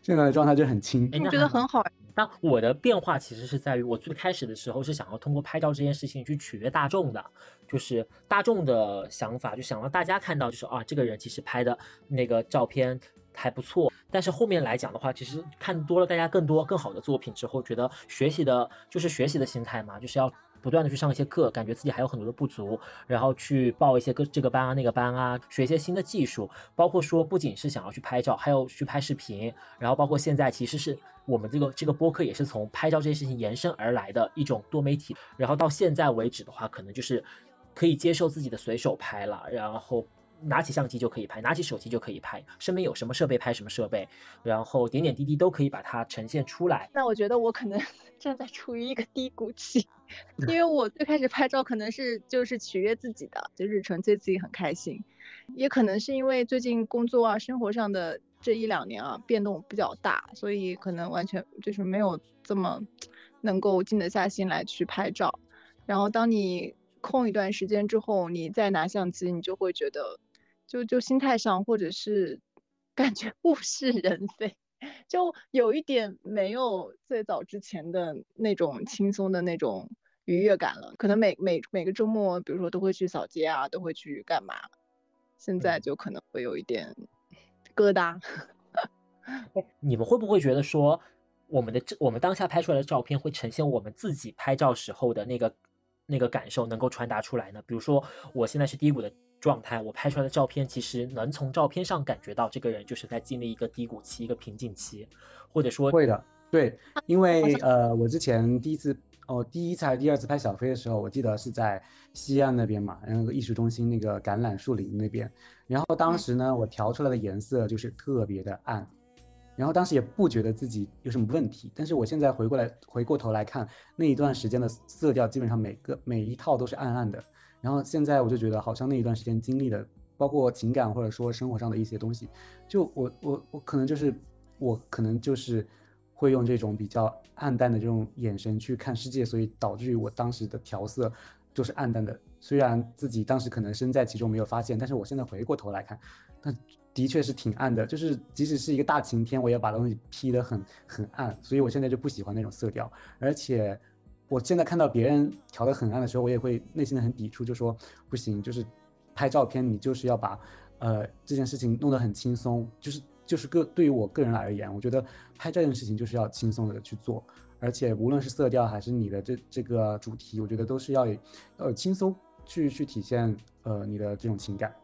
现在的状态就很轻，我觉得很好。那我的变化其实是在于，我最开始的时候是想要通过拍照这件事情去取悦大众的，就是大众的想法，就想让大家看到，就是啊，这个人其实拍的那个照片还不错。但是后面来讲的话，其实看多了大家更多更好的作品之后，觉得学习的就是学习的心态嘛，就是要。不断的去上一些课，感觉自己还有很多的不足，然后去报一些个这个班啊那个班啊，学一些新的技术，包括说不仅是想要去拍照，还有去拍视频，然后包括现在其实是我们这个这个播客也是从拍照这件事情延伸而来的一种多媒体，然后到现在为止的话，可能就是可以接受自己的随手拍了，然后。拿起相机就可以拍，拿起手机就可以拍，身边有什么设备拍什么设备，然后点点滴滴都可以把它呈现出来。那我觉得我可能 正在处于一个低谷期，因为我最开始拍照可能是就是取悦自己的，就是纯粹自己很开心，也可能是因为最近工作啊、生活上的这一两年啊变动比较大，所以可能完全就是没有这么能够静得下心来去拍照。然后当你空一段时间之后，你再拿相机，你就会觉得。就就心态上，或者是感觉物是人非，就有一点没有最早之前的那种轻松的那种愉悦感了。可能每每每个周末，比如说都会去扫街啊，都会去干嘛，现在就可能会有一点疙瘩。你们会不会觉得说，我们的这我们当下拍出来的照片会呈现我们自己拍照时候的那个那个感受，能够传达出来呢？比如说，我现在是低谷的。状态，我拍出来的照片其实能从照片上感觉到这个人就是在经历一个低谷期、一个瓶颈期，或者说会的，对，因为呃，我之前第一次哦，第一次还是第二次拍小飞的时候，我记得是在西安那边嘛，然后艺术中心那个橄榄树林那边，然后当时呢，我调出来的颜色就是特别的暗，然后当时也不觉得自己有什么问题，但是我现在回过来回过头来看那一段时间的色调，基本上每个每一套都是暗暗的。然后现在我就觉得，好像那一段时间经历的，包括情感或者说生活上的一些东西，就我我我可能就是我可能就是会用这种比较暗淡的这种眼神去看世界，所以导致于我当时的调色就是暗淡的。虽然自己当时可能身在其中没有发现，但是我现在回过头来看，那的确是挺暗的。就是即使是一个大晴天，我也把东西 P 得很很暗，所以我现在就不喜欢那种色调，而且。我现在看到别人调的很暗的时候，我也会内心的很抵触，就说不行，就是拍照片你就是要把，呃这件事情弄得很轻松，就是就是个对于我个人而言，我觉得拍这件事情就是要轻松的去做，而且无论是色调还是你的这这个主题，我觉得都是要呃轻松去去体现呃你的这种情感。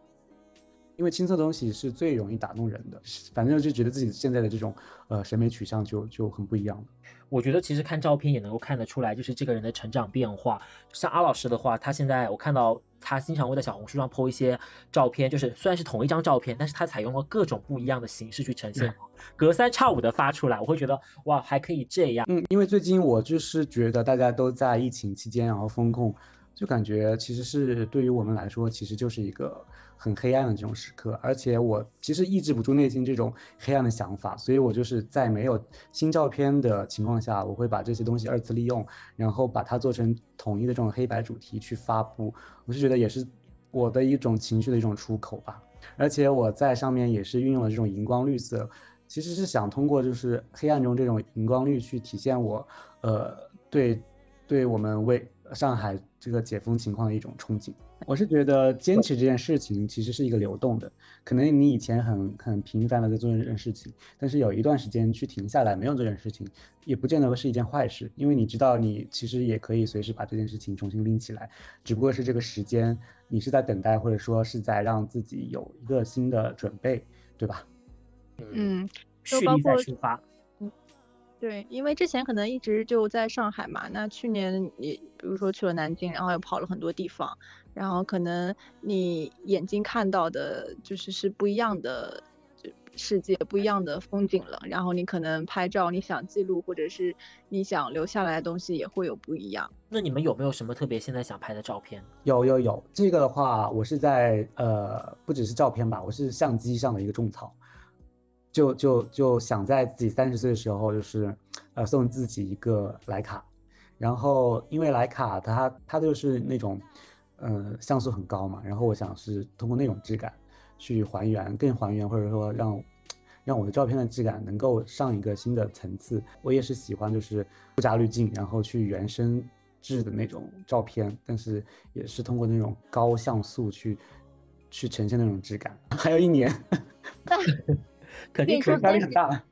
因为青涩的东西是最容易打动人的，反正就觉得自己现在的这种呃审美取向就就很不一样了。我觉得其实看照片也能够看得出来，就是这个人的成长变化。像阿老师的话，他现在我看到他经常会在小红书上 po 一些照片，就是虽然是同一张照片，但是他采用了各种不一样的形式去呈现，隔三差五的发出来，我会觉得哇，还可以这样。嗯，因为最近我就是觉得大家都在疫情期间，然后风控，就感觉其实是对于我们来说，其实就是一个。很黑暗的这种时刻，而且我其实抑制不住内心这种黑暗的想法，所以我就是在没有新照片的情况下，我会把这些东西二次利用，然后把它做成统一的这种黑白主题去发布。我是觉得也是我的一种情绪的一种出口吧。而且我在上面也是运用了这种荧光绿色，其实是想通过就是黑暗中这种荧光绿去体现我，呃，对，对我们为上海这个解封情况的一种憧憬。我是觉得坚持这件事情其实是一个流动的，可能你以前很很频繁的在做这件事情，但是有一段时间去停下来没有这件事情，也不见得是一件坏事，因为你知道你其实也可以随时把这件事情重新拎起来，只不过是这个时间你是在等待，或者说是在让自己有一个新的准备，对吧？嗯，蓄力再出发。对，因为之前可能一直就在上海嘛，那去年你比如说去了南京，然后又跑了很多地方，然后可能你眼睛看到的就是是不一样的世界，不一样的风景了。然后你可能拍照，你想记录或者是你想留下来的东西也会有不一样。那你们有没有什么特别现在想拍的照片？有有有，这个的话，我是在呃，不只是照片吧，我是相机上的一个种草。就就就想在自己三十岁的时候，就是呃送自己一个徕卡，然后因为徕卡它它就是那种，呃像素很高嘛，然后我想是通过那种质感去还原，更还原或者说让让我的照片的质感能够上一个新的层次。我也是喜欢就是不加滤镜，然后去原生质的那种照片，但是也是通过那种高像素去去呈现那种质感。还有一年。肯定说压力很大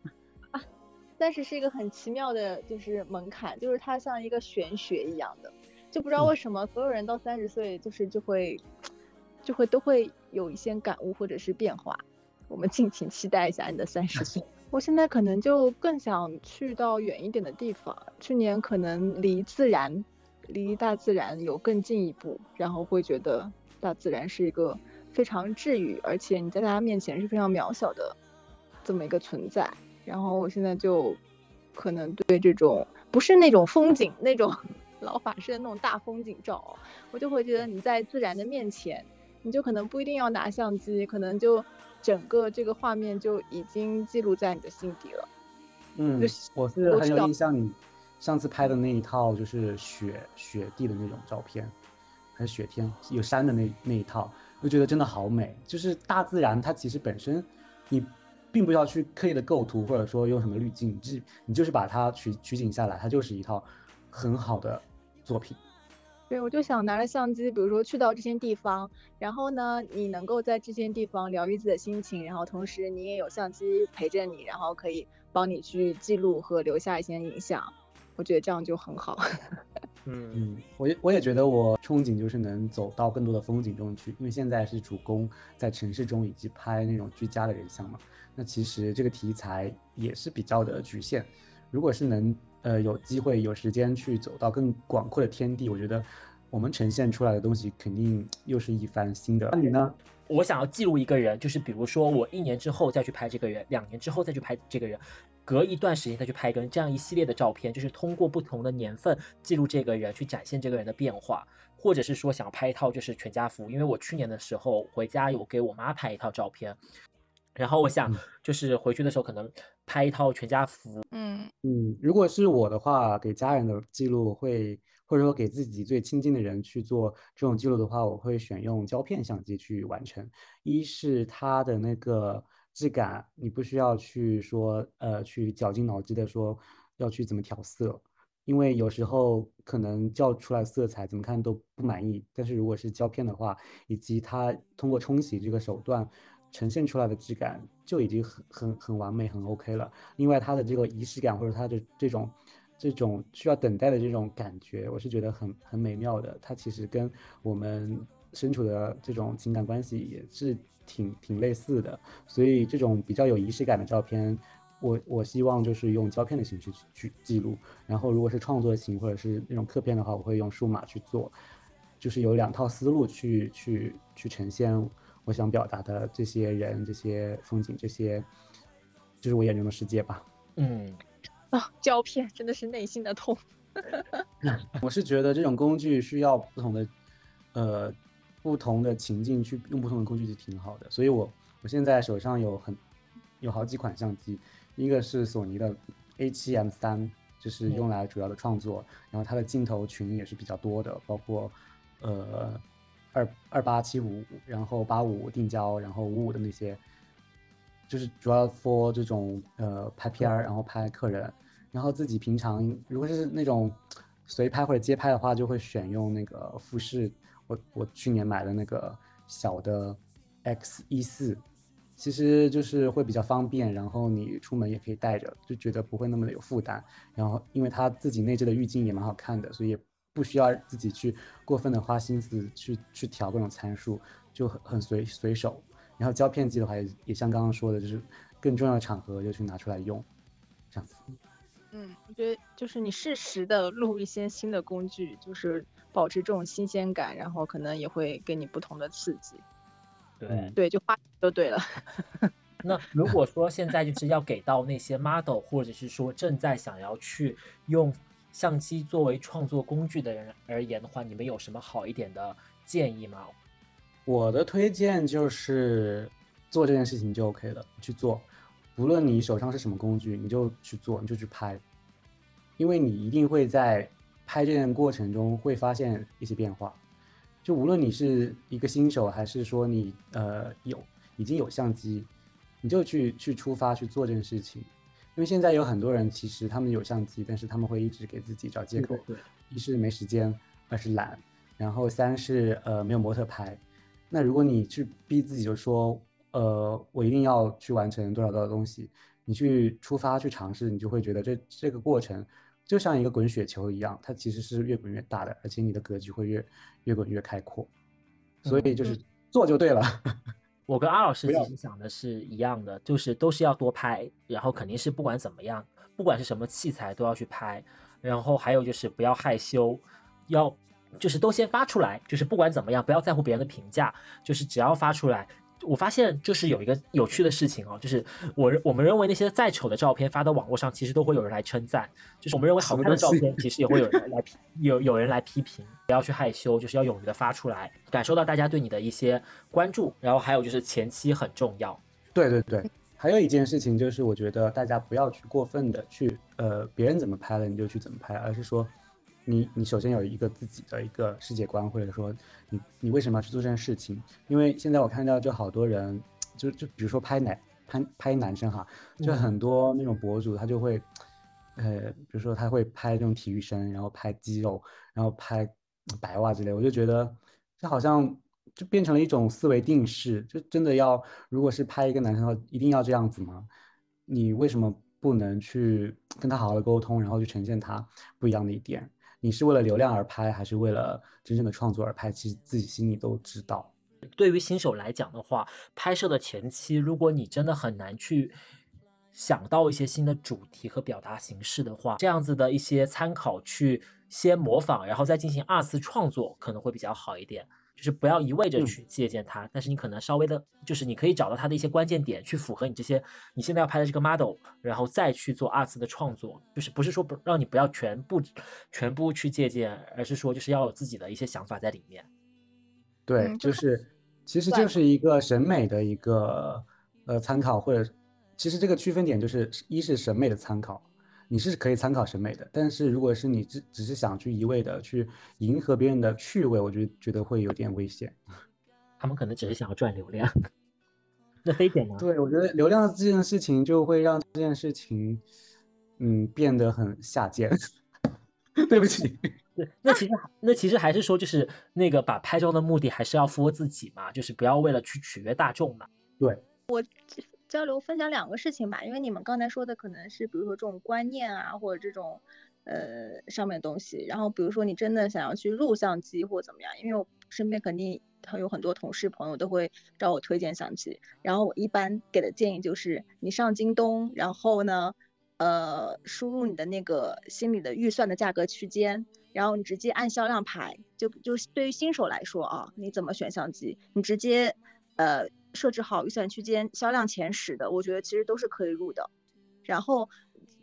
啊！三十是一个很奇妙的，就是门槛，就是它像一个玄学一样的，就不知道为什么所有人到三十岁，就是就会就会都会有一些感悟或者是变化。我们敬请期待一下你的三十岁。我现在可能就更想去到远一点的地方。去年可能离自然、离大自然有更进一步，然后会觉得大自然是一个非常治愈，而且你在大家面前是非常渺小的。这么一个存在，然后我现在就可能对这种不是那种风景，那种 老法师的那种大风景照，我就会觉得你在自然的面前，你就可能不一定要拿相机，可能就整个这个画面就已经记录在你的心底了。嗯，我是很有印象，你上次拍的那一套就是雪雪地的那种照片，还是雪天有山的那那一套，我觉得真的好美。就是大自然它其实本身你。并不要去刻意的构图，或者说用什么滤镜，就你就是把它取取景下来，它就是一套很好的作品。对，我就想拿着相机，比如说去到这些地方，然后呢，你能够在这些地方疗愈自己的心情，然后同时你也有相机陪着你，然后可以帮你去记录和留下一些影像。我觉得这样就很好。嗯嗯，我也我也觉得我憧憬就是能走到更多的风景中去，因为现在是主攻在城市中以及拍那种居家的人像嘛。那其实这个题材也是比较的局限。如果是能呃有机会有时间去走到更广阔的天地，我觉得我们呈现出来的东西肯定又是一番新的。那你呢？我想要记录一个人，就是比如说我一年之后再去拍这个人，两年之后再去拍这个人，隔一段时间再去拍一个人，这样一系列的照片，就是通过不同的年份记录这个人，去展现这个人的变化，或者是说想要拍一套就是全家福，因为我去年的时候回家有给我妈拍一套照片。然后我想，就是回去的时候可能拍一套全家福。嗯嗯，如果是我的话，给家人的记录会，或者说给自己最亲近的人去做这种记录的话，我会选用胶片相机去完成。一是它的那个质感，你不需要去说，呃，去绞尽脑汁的说要去怎么调色，因为有时候可能叫出来色彩怎么看都不满意。但是如果是胶片的话，以及它通过冲洗这个手段。呈现出来的质感就已经很很很完美，很 OK 了。另外，它的这个仪式感或者它的这种这种需要等待的这种感觉，我是觉得很很美妙的。它其实跟我们身处的这种情感关系也是挺挺类似的。所以，这种比较有仪式感的照片，我我希望就是用胶片的形式去去记录。然后，如果是创作型或者是那种刻片的话，我会用数码去做，就是有两套思路去去去呈现。我想表达的这些人、这些风景、这些，就是我眼中的世界吧。嗯，啊，胶片真的是内心的痛。我是觉得这种工具需要不同的，呃，不同的情境去用不同的工具是挺好的。所以我我现在手上有很有好几款相机，一个是索尼的 A7M 三，就是用来主要的创作，然后它的镜头群也是比较多的，包括呃。二二八七五，然后八五定焦，然后五五的那些，就是主要 for 这种呃拍片儿，然后拍客人，然后自己平常如果是那种随拍或者街拍的话，就会选用那个富士，我我去年买的那个小的 X 一四，其实就是会比较方便，然后你出门也可以带着，就觉得不会那么的有负担，然后因为它自己内置的滤镜也蛮好看的，所以。不需要自己去过分的花心思去去调各种参数，就很很随随手。然后胶片机的话，也也像刚刚说的，就是更重要的场合就去拿出来用，这样子。嗯，我觉得就是你适时的录一些新的工具，就是保持这种新鲜感，然后可能也会给你不同的刺激。对对，就花就对了。那如果说现在就是要给到那些 model，或者是说正在想要去用相机作为创作工具的人而言的话，你们有什么好一点的建议吗？我的推荐就是做这件事情就 OK 了，去做，不论你手上是什么工具，你就去做，你就去拍，因为你一定会在拍这件过程中会发现一些变化。就无论你是一个新手，还是说你呃有已经有相机，你就去去出发去做这件事情。因为现在有很多人其实他们有相机，但是他们会一直给自己找借口，一是没时间，二是懒，然后三是呃没有模特拍。那如果你去逼自己，就说呃我一定要去完成多少多少东西，你去出发去尝试，你就会觉得这这个过程就像一个滚雪球一样，它其实是越滚越大的，而且你的格局会越越滚越开阔。所以就是做就对了。我跟阿老师其实想的是一样的，就是都是要多拍，然后肯定是不管怎么样，不管是什么器材都要去拍，然后还有就是不要害羞，要就是都先发出来，就是不管怎么样，不要在乎别人的评价，就是只要发出来。我发现就是有一个有趣的事情哦，就是我认我们认为那些再丑的照片发到网络上，其实都会有人来称赞；就是我们认为好看的照片，其实也会有人来批有有人来批评。不要去害羞，就是要勇于的发出来，感受到大家对你的一些关注。然后还有就是前期很重要，对对对，还有一件事情就是，我觉得大家不要去过分的去呃别人怎么拍了你就去怎么拍，而是说你你首先有一个自己的一个世界观，或者说你你为什么要去做这件事情？因为现在我看到就好多人就就比如说拍男拍拍男生哈，就嗯很多那种博主他就会呃比如说他会拍这种体育生，然后拍肌肉，然后拍白袜之类，我就觉得这好像就变成了一种思维定式，就真的要如果是拍一个男生的话，一定要这样子吗？你为什么不能去跟他好好的沟通，然后去呈现他不一样的一点？你是为了流量而拍，还是为了真正的创作而拍？其实自己心里都知道。对于新手来讲的话，拍摄的前期，如果你真的很难去想到一些新的主题和表达形式的话，这样子的一些参考去先模仿，然后再进行二次创作，可能会比较好一点。就是不要一味着嗯去借鉴它，但是你可能稍微的，就是你可以找到它的一些关键点，去符合你这些你现在要拍的这个 model，然后再去做二次的创作。就是不是说不让你不要全部全部去借鉴，而是说就是要有自己的一些想法在里面。对，嗯就是其实就是一个审美的一个呃参考，或者其实这个区分点就是一是审美的参考，你是可以参考审美的，但是如果是你只只是想去一味的去迎合别人的趣味，我就觉得会有点危险。他们可能只是想要赚流量。那非典呢？对，我觉得流量这件事情就会让这件事情嗯变得很下贱。对不起。对，那其实那其实还是说，就是那个把拍照的目的还是要 for 自己嘛，就是不要为了去取悦大众嘛。对，交流分享两个事情吧，因为你们刚才说的可能是比如说这种观念啊，或者这种呃上面的东西，然后比如说你真的想要去录相机或怎么样，因为我身边肯定还有很多同事朋友都会找我推荐相机，然后我一般给的建议就是你上京东，然后呢，呃，输入你的那个心里的预算的价格区间，然后你直接按销量排，就就对于新手来说啊，你怎么选相机，你直接呃设置好预算区间，销量前十的，我觉得其实都是可以入的。然后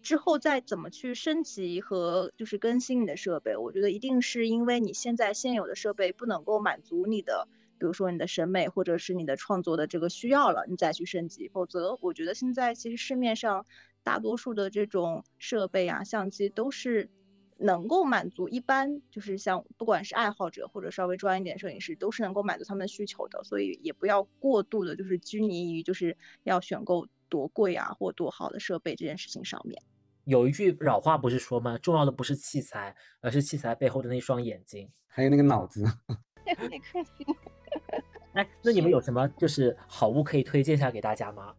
之后再怎么去升级和就是更新你的设备，我觉得一定是因为你现在现有的设备不能够满足你的，比如说你的审美或者是你的创作的这个需要了，你再去升级。否则，我觉得现在其实市面上大多数的这种设备啊、相机都是能够满足一般就是像不管是爱好者或者稍微专业一点摄影师，都是能够满足他们的需求的。所以也不要过度的就是拘泥于就是要选购多贵啊或多好的设备这件事情上面。有一句老话不是说吗？重要的不是器材，而是器材背后的那双眼睛。还有那个脑子。那客气。哎，那你们有什么就是好物可以推荐一下给大家吗？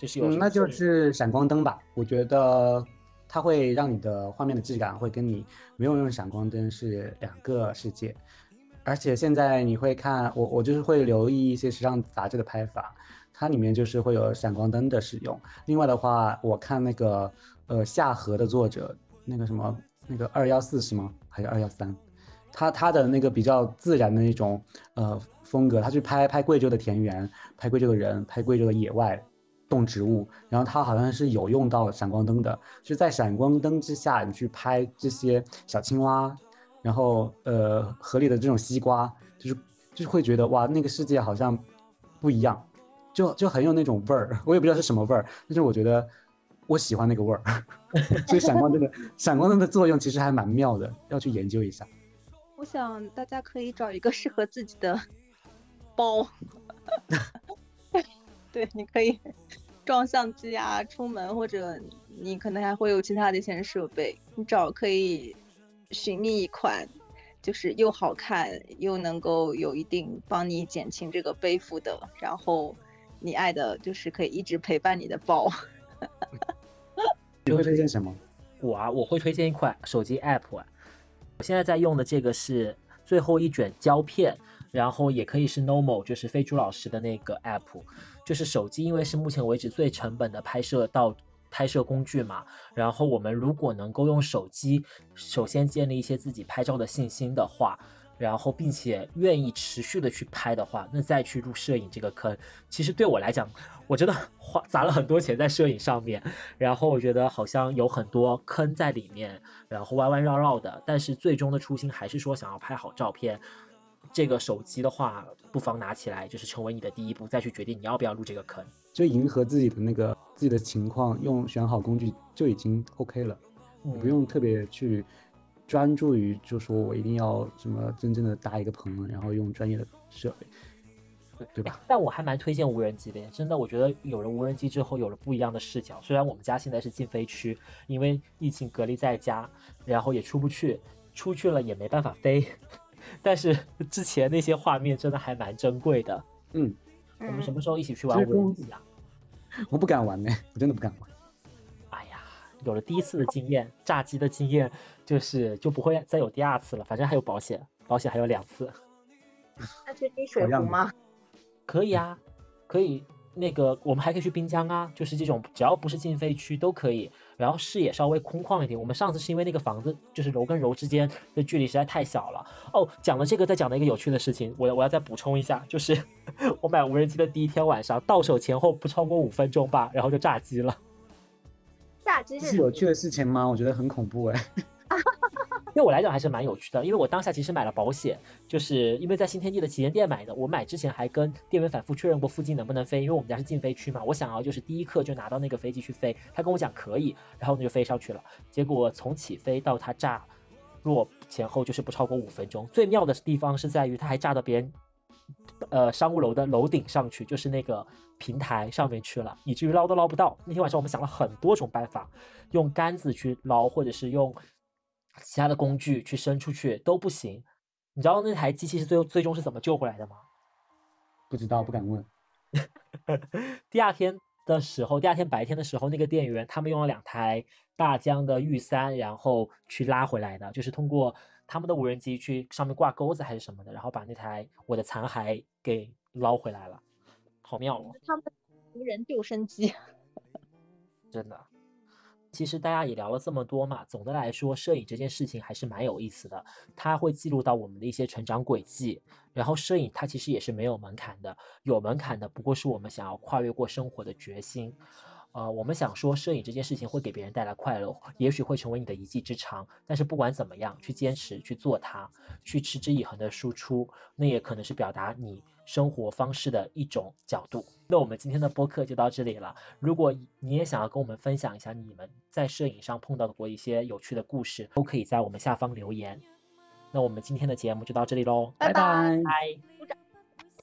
就是有嗯，那就是闪光灯吧。我觉得它会让你的画面的质感会跟你没有用闪光灯是两个世界。而且现在你会看我，我就是会留意一些时尚杂志的拍法。它里面就是会有闪光灯的使用。另外的话，我看那个呃夏荷的作者那个什么那个二幺四是吗？还是二幺三？他他的那个比较自然的那种呃风格，他去拍拍贵州的田园，拍贵州的人，拍贵州的野外动植物，然后它好像是有用到闪光灯的，就在闪光灯之下，你去拍这些小青蛙，然后呃河里的这种西瓜，就是就是会觉得哇，那个世界好像不一样，就就很有那种味儿，我也不知道是什么味儿，但是我觉得我喜欢那个味儿，所以闪光灯的闪光灯的作用其实还蛮妙的，要去研究一下。我想大家可以找一个适合自己的包，对，你可以装相机啊，出门或者你可能还会有其他的一些设备，你找可以寻觅一款，就是又好看又能够有一定帮你减轻这个背负的，然后你爱的就是可以一直陪伴你的包。你会推荐什么？我啊，我会推荐一款手机 app 啊。我现在在用的这个是最后一卷胶片，然后也可以是 normal，就是飞猪老师的那个 app，就是手机，因为是目前为止最成本的拍摄到拍摄工具嘛。然后我们如果能够用手机，首先建立一些自己拍照的信心的话。然后，并且愿意持续的去拍的话，那再去入摄影这个坑，其实对我来讲，我真的花砸了很多钱在摄影上面。然后我觉得好像有很多坑在里面，然后弯弯绕绕的。但是最终的初心还是说想要拍好照片。这个手机的话，不妨拿起来，就是成为你的第一步，再去决定你要不要入这个坑。就迎合自己的那个自己的情况，用选好工具就已经 OK 了，你不用特别去。专注于就说我一定要什么真正的搭一个棚，然后用专业的设备，对对吧？但我还蛮推荐无人机的，真的，我觉得有了无人机之后，有了不一样的视角。虽然我们家现在是禁飞区，因为疫情隔离在家，然后也出不去，出去了也没办法飞，但是之前那些画面真的还蛮珍贵的。嗯，我们什么时候一起去玩无人机啊？我不敢玩呢，我真的不敢玩。哎呀有了第一次的经验，炸机的经验，就是就不会再有第二次了。反正还有保险，保险还有两次。那去滴水湖吗？可以啊，可以。那个我们还可以去滨江啊，就是这种只要不是禁飞区都可以。然后视野稍微空旷一点。我们上次是因为那个房子就是楼跟楼之间的距离实在太小了。哦，讲了这个，再讲了一个有趣的事情，我我要再补充一下，就是 我买无人机的第一天晚上，到手前后不超过五分钟吧，然后就炸机了。炸机是有趣的事情吗？我觉得很恐怖哎。对我来讲还是蛮有趣的，因为我当下其实买了保险，就是因为在新天地的旗舰店买的。我买之前还跟店员反复确认过附近能不能飞，因为我们家是禁飞区嘛。我想要就是第一刻就拿到那个飞机去飞，他跟我讲可以，然后我就飞上去了。结果从起飞到它炸落前后就是不超过五分钟。最妙的地方是在于它还炸到别人。呃，商务楼的楼顶上去，就是那个平台上面去了，以至于捞都捞不到。那天晚上我们想了很多种办法，用杆子去捞，或者是用其他的工具去伸出去都不行。你知道那台机器是最后最终是怎么救回来的吗？不知道，不敢问。第二天的时候，第二天白天的时候，那个店员他们用了两台大疆的玉三，然后去拉回来的，就是通过。他们的无人机去上面挂钩子还是什么的，然后把那台我的残骸给捞回来了，好妙哦！他们无人救生机，真的。其实大家也聊了这么多嘛，总的来说，摄影这件事情还是蛮有意思的，它会记录到我们的一些成长轨迹。然后摄影它其实也是没有门槛的，有门槛的不过是我们想要跨越过生活的决心。呃，我们想说，摄影这件事情会给别人带来快乐，也许会成为你的一技之长。但是不管怎么样，去坚持去做它，去持之以恒的输出，那也可能是表达你生活方式的一种角度。那我们今天的播客就到这里了。如果你也想要跟我们分享一下你们在摄影上碰到的过一些有趣的故事，都可以在我们下方留言。那我们今天的节目就到这里喽，拜拜。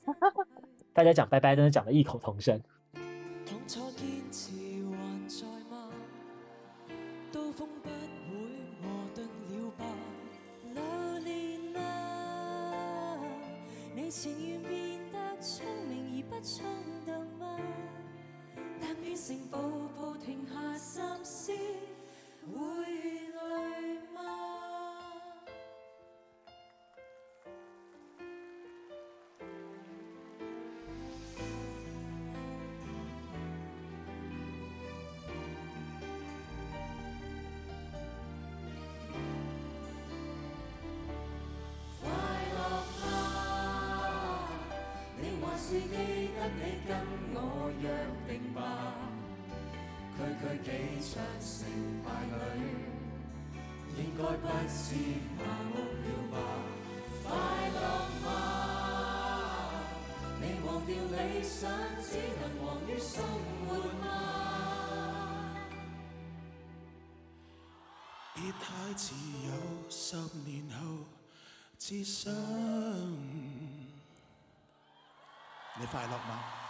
大家讲拜拜，真的讲的异口同声。冲动吗？但愿成步步停下心思，会累是麻木了吧？快乐吗？你忘掉理想，只能忙于生活吗？别太自由十年后只想你快乐吗？